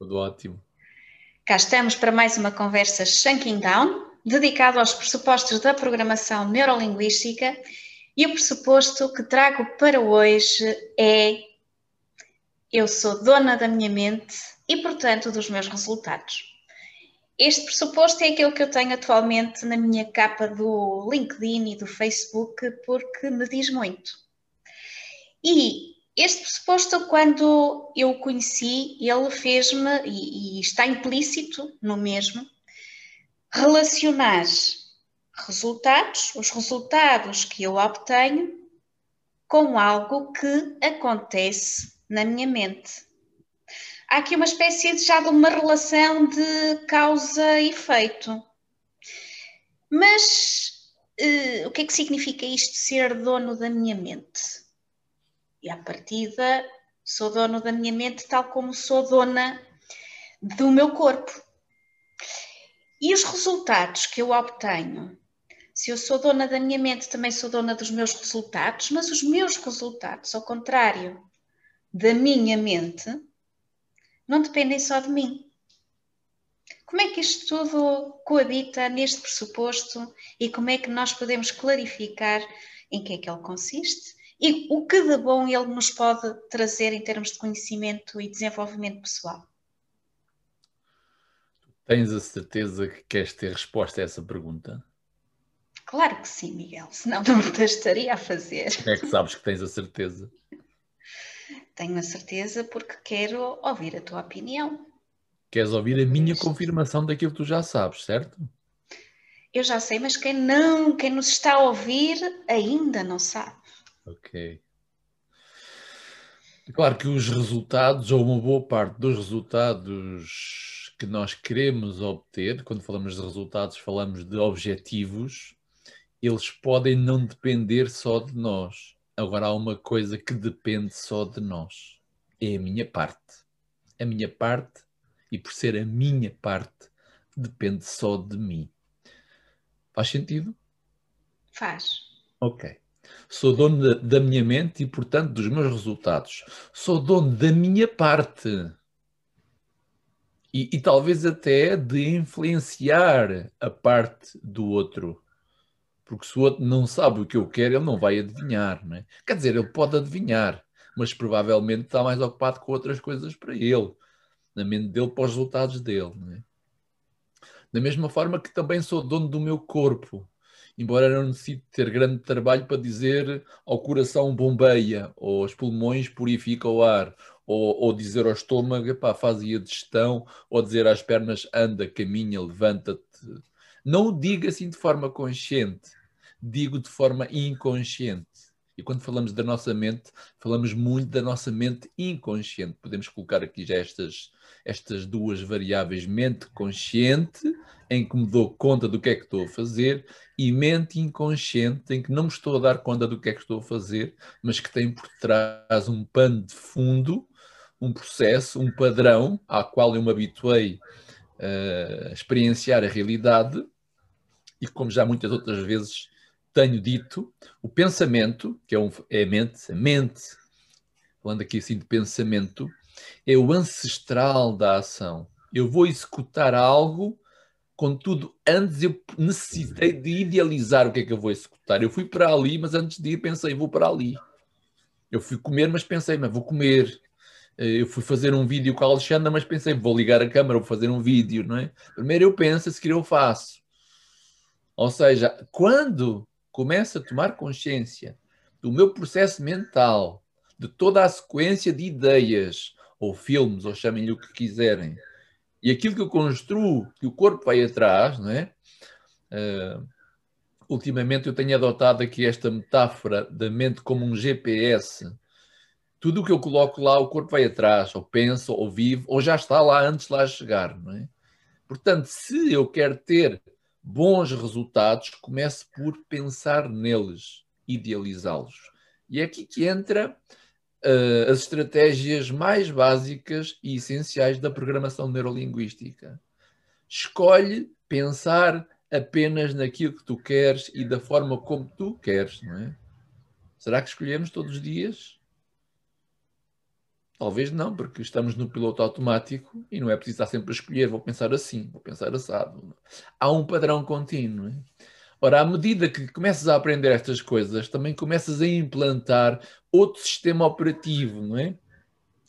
Tudo ótimo. Cá estamos para mais uma conversa Shanking Down, dedicado aos pressupostos da programação neurolinguística. E o pressuposto que trago para hoje é eu sou dona da minha mente e, portanto, dos meus resultados. Este pressuposto é aquele que eu tenho atualmente na minha capa do LinkedIn e do Facebook, porque me diz muito. E este pressuposto, quando eu o conheci, ele fez-me, e, e está implícito no mesmo, relacionar resultados, os resultados que eu obtenho, com algo que acontece na minha mente. Há aqui uma espécie de, já de uma relação de causa e efeito. Mas uh, o que é que significa isto ser dono da minha mente? E à partida sou dono da minha mente tal como sou dona do meu corpo. E os resultados que eu obtenho? Se eu sou dona da minha mente, também sou dona dos meus resultados, mas os meus resultados, ao contrário, da minha mente não dependem só de mim. Como é que isto tudo coabita neste pressuposto e como é que nós podemos clarificar em que é que ele consiste e o que de bom ele nos pode trazer em termos de conhecimento e desenvolvimento pessoal? Tens a certeza que queres ter resposta a essa pergunta? Claro que sim, Miguel, senão não te estaria a fazer. Como é que sabes que tens a certeza? Tenho a certeza porque quero ouvir a tua opinião. Queres ouvir a minha confirmação daquilo que tu já sabes, certo? Eu já sei, mas quem não, quem nos está a ouvir ainda não sabe. Ok. Claro que os resultados, ou uma boa parte dos resultados que nós queremos obter, quando falamos de resultados, falamos de objetivos, eles podem não depender só de nós. Agora há uma coisa que depende só de nós. É a minha parte. A minha parte, e por ser a minha parte, depende só de mim. Faz sentido? Faz. Ok. Sou dono da, minha mente e, portanto, dos meus resultados. Sou dono da minha parte. E, e, talvez até de influenciar a parte do outro. Porque se o outro não sabe o que eu quero, ele não vai adivinhar. Não é? Quer dizer, ele pode adivinhar, mas provavelmente está mais ocupado com outras coisas para ele, na mente dele, para os resultados dele. É? Da mesma forma que também sou dono do meu corpo, embora não necessite ter grande trabalho para dizer ao coração bombeia, ou aos pulmões purifica o ar, ou, ou dizer ao estômago, pá, faz a digestão, ou dizer às pernas anda, caminha, levanta-te. Não o diga assim de forma consciente, digo de forma inconsciente. E quando falamos da nossa mente, falamos muito da nossa mente inconsciente. Podemos colocar aqui já estas, estas duas variáveis: mente consciente, em que me dou conta do que é que estou a fazer, e mente inconsciente, em que não me estou a dar conta do que é que estou a fazer, mas que tem por trás um pano de fundo, um processo, um padrão ao qual eu me habituei uh, a experienciar a realidade e como já muitas outras vezes tenho dito, o pensamento, que é, um, é a mente, a mente, falando aqui assim de pensamento, é o ancestral da ação. Eu vou executar algo, contudo, antes eu necessitei de idealizar o que é que eu vou executar. Eu fui para ali, mas antes de ir pensei, vou para ali. Eu fui comer, mas pensei, mas vou comer. Eu fui fazer um vídeo com a Alexandra, mas pensei, vou ligar a câmera, vou fazer um vídeo, não é? Primeiro eu penso, a seguir eu faço. Ou seja, quando começo a tomar consciência do meu processo mental, de toda a sequência de ideias, ou filmes, ou chamem-lhe o que quiserem, e aquilo que eu construo, que o corpo vai atrás, não é? Uh, ultimamente eu tenho adotado aqui esta metáfora da mente como um GPS, tudo o que eu coloco lá, o corpo vai atrás, ou pensa, ou vive, ou já está lá antes de lá chegar, não é? Portanto, se eu quero ter bons resultados, comece por pensar neles, idealizá-los. E é aqui que entra uh, as estratégias mais básicas e essenciais da programação neurolinguística. Escolhe pensar apenas naquilo que tu queres e da forma como tu queres, não é? Será que escolhemos todos os dias? Talvez não, porque estamos no piloto automático e não é preciso estar sempre a escolher, vou pensar assim, vou pensar assado. Há um padrão contínuo. Ora, à medida que começas a aprender estas coisas, também começas a implantar outro sistema operativo, não é?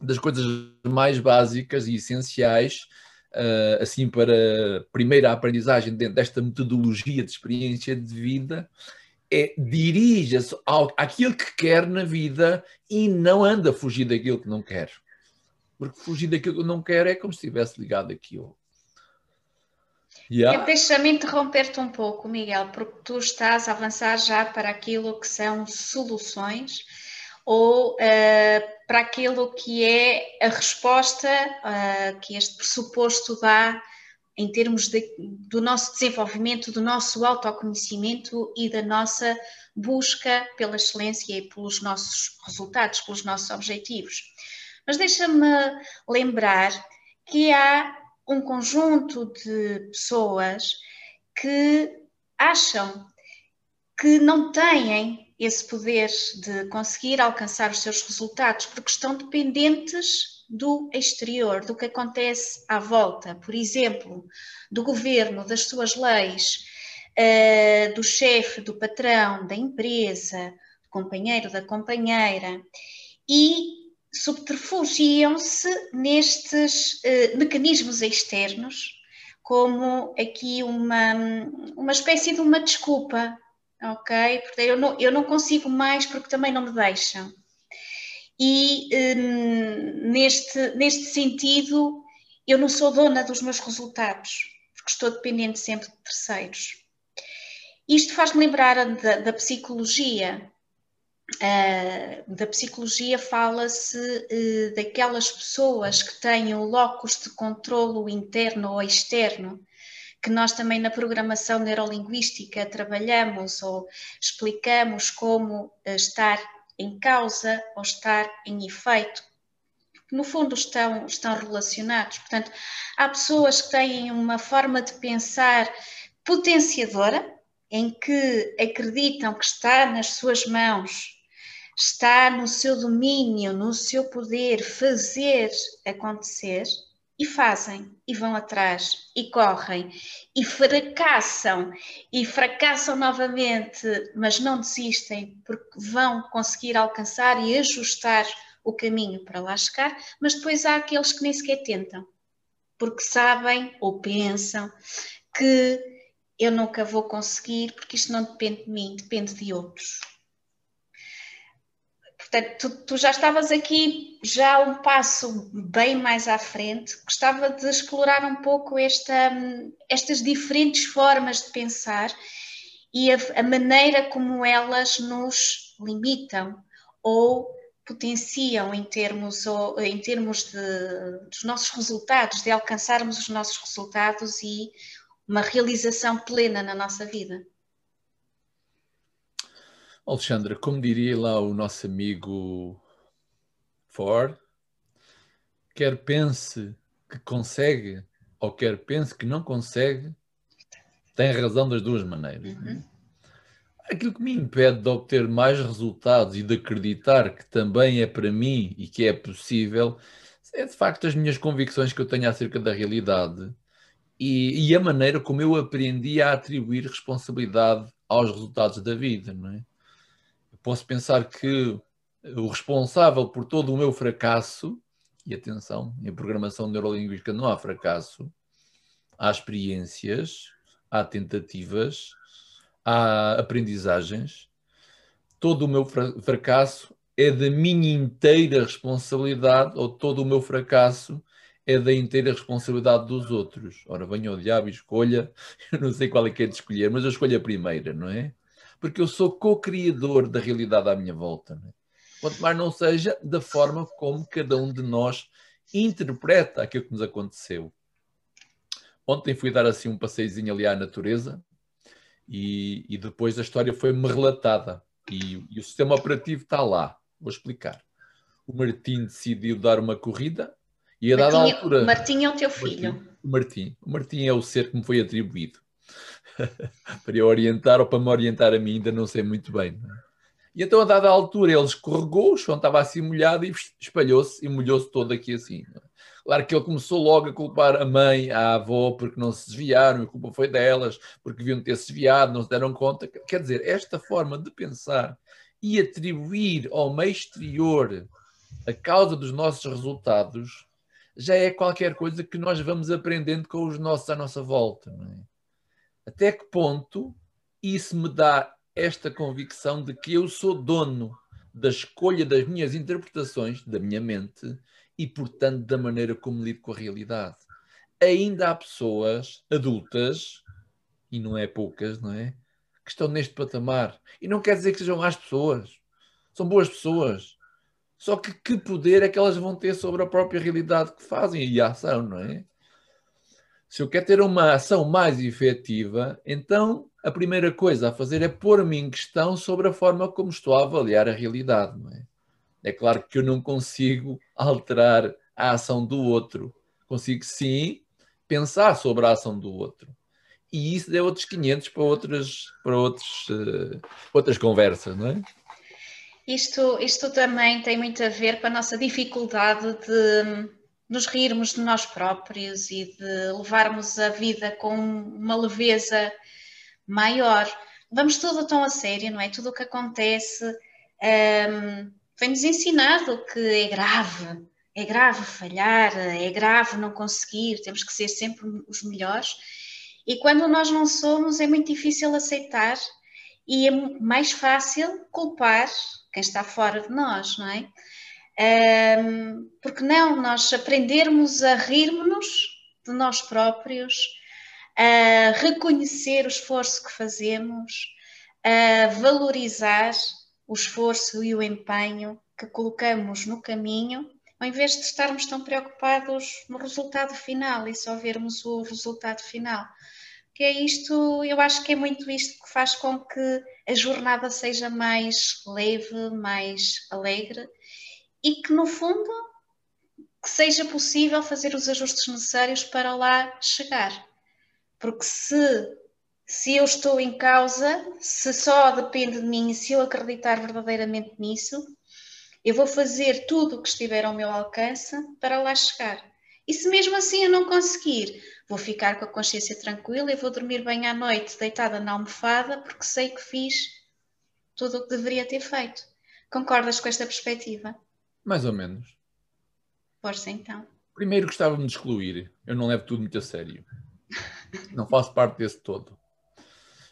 Das coisas mais básicas e essenciais, uh, assim, para a primeira aprendizagem dentro desta metodologia de experiência de vida, é dirija-se àquilo que quer na vida e não anda a fugir daquilo que não quer. Porque fugir daquilo que não quer é como se estivesse ligado àquilo. Yeah. Deixa-me interromper-te um pouco, Miguel, porque tu estás a avançar já para aquilo que são soluções ou uh, para aquilo que é a resposta uh, que este pressuposto dá em termos de, do nosso desenvolvimento, do nosso autoconhecimento e da nossa busca pela excelência e pelos nossos resultados, pelos nossos objetivos. Mas deixa-me lembrar que há um conjunto de pessoas que acham que não têm esse poder de conseguir alcançar os seus resultados porque estão dependentes do exterior, do que acontece à volta, por exemplo, do governo, das suas leis, uh, do chefe, do patrão, da empresa, do companheiro, da companheira, e subterfugiam-se nestes uh, mecanismos externos como aqui uma, uma espécie de uma desculpa, ok? Porque eu não, eu não consigo mais porque também não me deixam. E um, neste, neste sentido, eu não sou dona dos meus resultados, porque estou dependente sempre de terceiros. Isto faz-me lembrar da, da psicologia. Uh, da psicologia fala-se uh, daquelas pessoas que têm o locus de controlo interno ou externo, que nós também na programação neurolinguística trabalhamos ou explicamos como uh, estar em causa ou estar em efeito, que no fundo estão, estão relacionados. Portanto, há pessoas que têm uma forma de pensar potenciadora, em que acreditam que está nas suas mãos, está no seu domínio, no seu poder fazer acontecer e fazem, e vão atrás, e correm, e fracassam, e fracassam novamente, mas não desistem, porque vão conseguir alcançar e ajustar o caminho para lá chegar, mas depois há aqueles que nem sequer tentam, porque sabem ou pensam que eu nunca vou conseguir, porque isto não depende de mim, depende de outros. Portanto, tu, tu, já estavas aqui já um passo bem mais à frente. Gostava de explorar um pouco esta, estas diferentes formas de pensar e a, a maneira como elas nos limitam ou potenciam em termos, ou, em termos de, dos nossos resultados, de alcançarmos os nossos resultados e uma realização plena na nossa vida. Alexandra, como diria lá o nosso amigo Ford, quer pense que consegue ou quer pense que não consegue, tem razão das duas maneiras. Uhum. Aquilo que me impede de obter mais resultados e de acreditar que também é para mim e que é possível é de facto as minhas convicções que eu tenho acerca da realidade e, e a maneira como eu aprendi a atribuir responsabilidade aos resultados da vida, não é? Posso pensar que o responsável por todo o meu fracasso, e atenção, em programação neurolinguística não há fracasso, há experiências, há tentativas, há aprendizagens. Todo o meu fracasso é da minha inteira responsabilidade, ou todo o meu fracasso é da inteira responsabilidade dos outros. Ora, venha o diabo e escolha, eu não sei qual é que é de escolher, mas eu escolho a primeira, não é? Porque eu sou co-criador da realidade à minha volta. É? quanto mais não seja da forma como cada um de nós interpreta aquilo que nos aconteceu. Ontem fui dar assim um passeiozinho ali à natureza e, e depois a história foi-me relatada e, e, o sistema operativo está lá. Vou explicar. O Martim decidiu dar uma corrida e a dada altura. O Martim é o teu filho. O Martim, o Martim é o ser que me foi atribuído. para eu orientar ou para me orientar a mim, ainda não sei muito bem. É? E então, a dada altura, ele escorregou, o chão estava assim molhado e espalhou-se e molhou-se todo aqui assim. É? Claro que ele começou logo a culpar a mãe, a avó, porque não se desviaram, a culpa foi delas, porque deviam ter se desviado, não se deram conta. Quer dizer, esta forma de pensar e atribuir ao meio exterior a causa dos nossos resultados já é qualquer coisa que nós vamos aprendendo com os nossos à nossa volta. É? Até que ponto isso me dá esta convicção de que eu sou dono da escolha das minhas interpretações, da minha mente, e, portanto, da maneira como lido com a realidade. Ainda há pessoas adultas, e não é poucas, não é? Que estão neste patamar. E não quer dizer que sejam más pessoas. São boas pessoas. Só que que poder é que elas vão ter sobre a própria realidade que fazem e a ação, não é? Se eu quero ter uma ação mais efetiva, então a primeira coisa a fazer é pôr-me em questão sobre a forma como estou a avaliar a realidade, é? É claro que eu não consigo alterar a ação do outro. Consigo sim pensar sobre a ação do outro. E isso é outros 500 para outras, para outros, uh, outras conversas, não é? Isto, isto também tem muito a ver com a nossa dificuldade de nos rirmos de nós próprios e de levarmos a vida com uma leveza maior. Vamos tudo tão a sério, não é? Tudo o que acontece um, ehm, vem-nos ensinado que é grave, é grave falhar, é grave não conseguir, temos que ser sempre os melhores. E quando nós não somos, é muito difícil aceitar e é mais fácil culpar quem está fora de nós, não é? Porque não nós aprendermos a rirmos de nós próprios, a reconhecer o esforço que fazemos, a valorizar o esforço e o empenho que colocamos no caminho, ao invés de estarmos tão preocupados no resultado final e só vermos o resultado final. Que é isto, eu acho que é muito isto que faz com que a jornada seja mais leve, mais alegre e que no fundo que seja possível fazer os ajustes necessários para lá chegar. Porque se se eu estou em causa, se só depende de mim, se eu acreditar verdadeiramente nisso, eu vou fazer tudo o que estiver ao meu alcance para lá chegar. E se mesmo assim eu não conseguir, vou ficar com a consciência tranquila e vou dormir bem à noite, deitada na almofada, porque sei que fiz tudo o que deveria ter feito. Concordas com esta perspectiva? Mais ou menos. Força então. Primeiro gostava-me de excluir. Eu não levo tudo muito a sério. Não faço parte desse todo.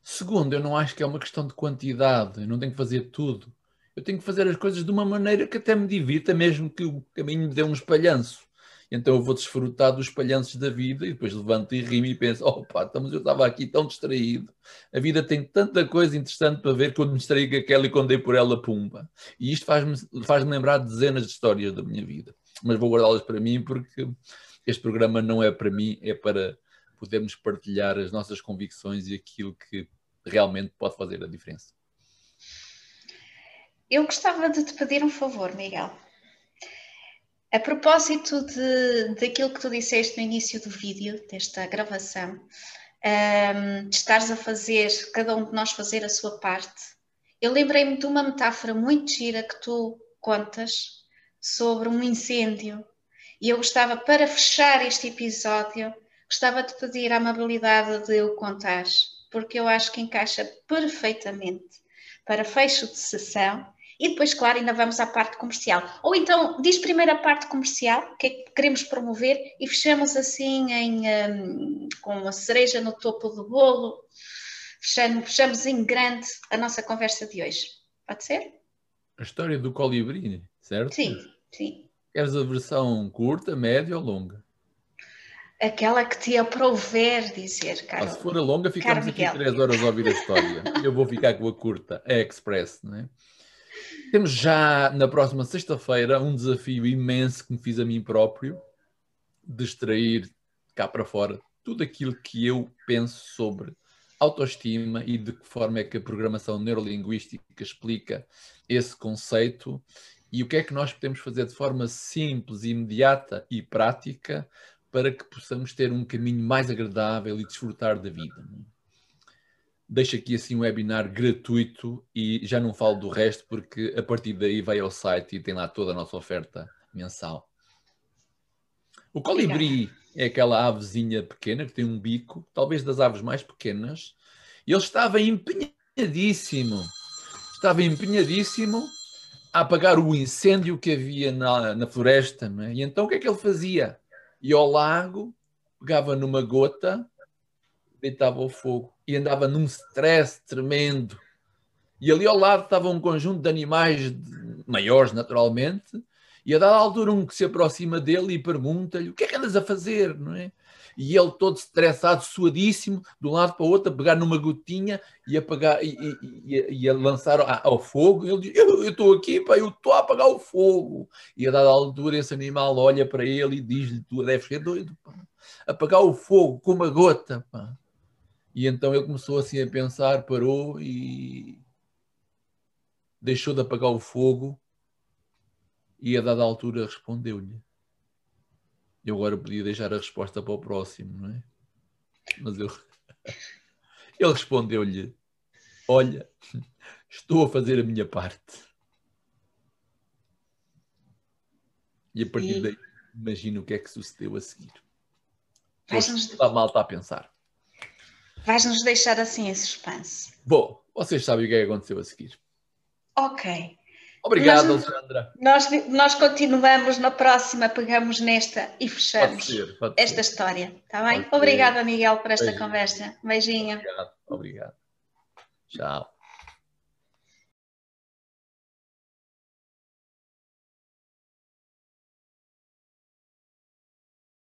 Segundo, eu não acho que é uma questão de quantidade, eu não tenho que fazer tudo. Eu tenho que fazer as coisas de uma maneira que até me divirta, mesmo que o caminho me dê um espalhanço. Então eu vou desfrutar dos espalhanços da vida e depois levanto e rimo e penso: opa, então, eu estava aqui tão distraído. A vida tem tanta coisa interessante para ver quando me distraí com aquela e quando dei por ela, pumba. E isto faz-me faz lembrar dezenas de histórias da minha vida. Mas vou guardá-las para mim porque este programa não é para mim, é para podermos partilhar as nossas convicções e aquilo que realmente pode fazer a diferença. Eu gostava de te pedir um favor, Miguel. A propósito de, daquilo que tu disseste no início do vídeo, desta gravação, um, de estares a fazer, cada um de nós fazer a sua parte, eu lembrei-me de uma metáfora muito gira que tu contas sobre um incêndio. E eu gostava, para fechar este episódio, gostava de pedir a amabilidade de eu contar porque eu acho que encaixa perfeitamente para fecho de sessão e depois, claro, ainda vamos à parte comercial. Ou então, diz primeiro a parte comercial, o que é que queremos promover, e fechamos assim em, um, com a cereja no topo do bolo, fechamos, fechamos em grande a nossa conversa de hoje. Pode ser? A história do colibri, certo? Sim, sim. Queres a versão curta, média ou longa? aquela que te aprouver dizer, cara. Se for a longa, ficamos aqui três horas a ouvir a história. Eu vou ficar com a curta, a express, não é? Temos já na próxima sexta-feira um desafio imenso que me fiz a mim próprio de extrair cá para fora tudo aquilo que eu penso sobre autoestima e de que forma é que a programação neurolinguística explica esse conceito e o que é que nós podemos fazer de forma simples, imediata e prática para que possamos ter um caminho mais agradável e desfrutar da vida. Deixo aqui assim um webinar gratuito e já não falo do resto porque a partir daí vai ao site e tem lá toda a nossa oferta mensal. O colibri é aquela avezinha pequena que tem um bico, talvez das aves mais pequenas, e ele estava empenhadíssimo, estava empenhadíssimo a apagar o incêndio que havia na, na floresta. É? E então o que é que ele fazia? Ia ao lago, pegava numa gota, deitava o fogo e andava num stress tremendo. E ali ao lado estava um conjunto de animais maiores, naturalmente, e a dada altura um que se aproxima dele e pergunta-lhe o que é que andas a fazer, não é? E ele todo estressado, suadíssimo, de um lado para o outro, a pegar numa gotinha e a, pegar, e, e, e a lançar ao fogo. Ele diz, eu estou aqui, pá, eu estou a apagar o fogo. E a dada altura esse animal olha para ele e diz-lhe, tu deves ser doido, pá. Apagar o fogo com uma gota, pá. E então ele começou assim a pensar, parou e deixou de apagar o fogo e a dada altura respondeu-lhe. Eu agora podia deixar a resposta para o próximo, não é? Mas eu... ele respondeu-lhe: Olha, estou a fazer a minha parte. E a partir daí, imagino o que é que sucedeu a seguir. Está mal está a pensar. Vais-nos deixar assim em suspense. Bom, vocês sabem o que é que aconteceu a seguir. Ok. Obrigado, nós, Alexandra. Nós, nós continuamos na próxima, pegamos nesta e fechamos pode ser, pode esta ser. história. Está bem? Obrigada, Miguel, por esta Beijinho. conversa. Beijinho. Obrigado, obrigado. Tchau.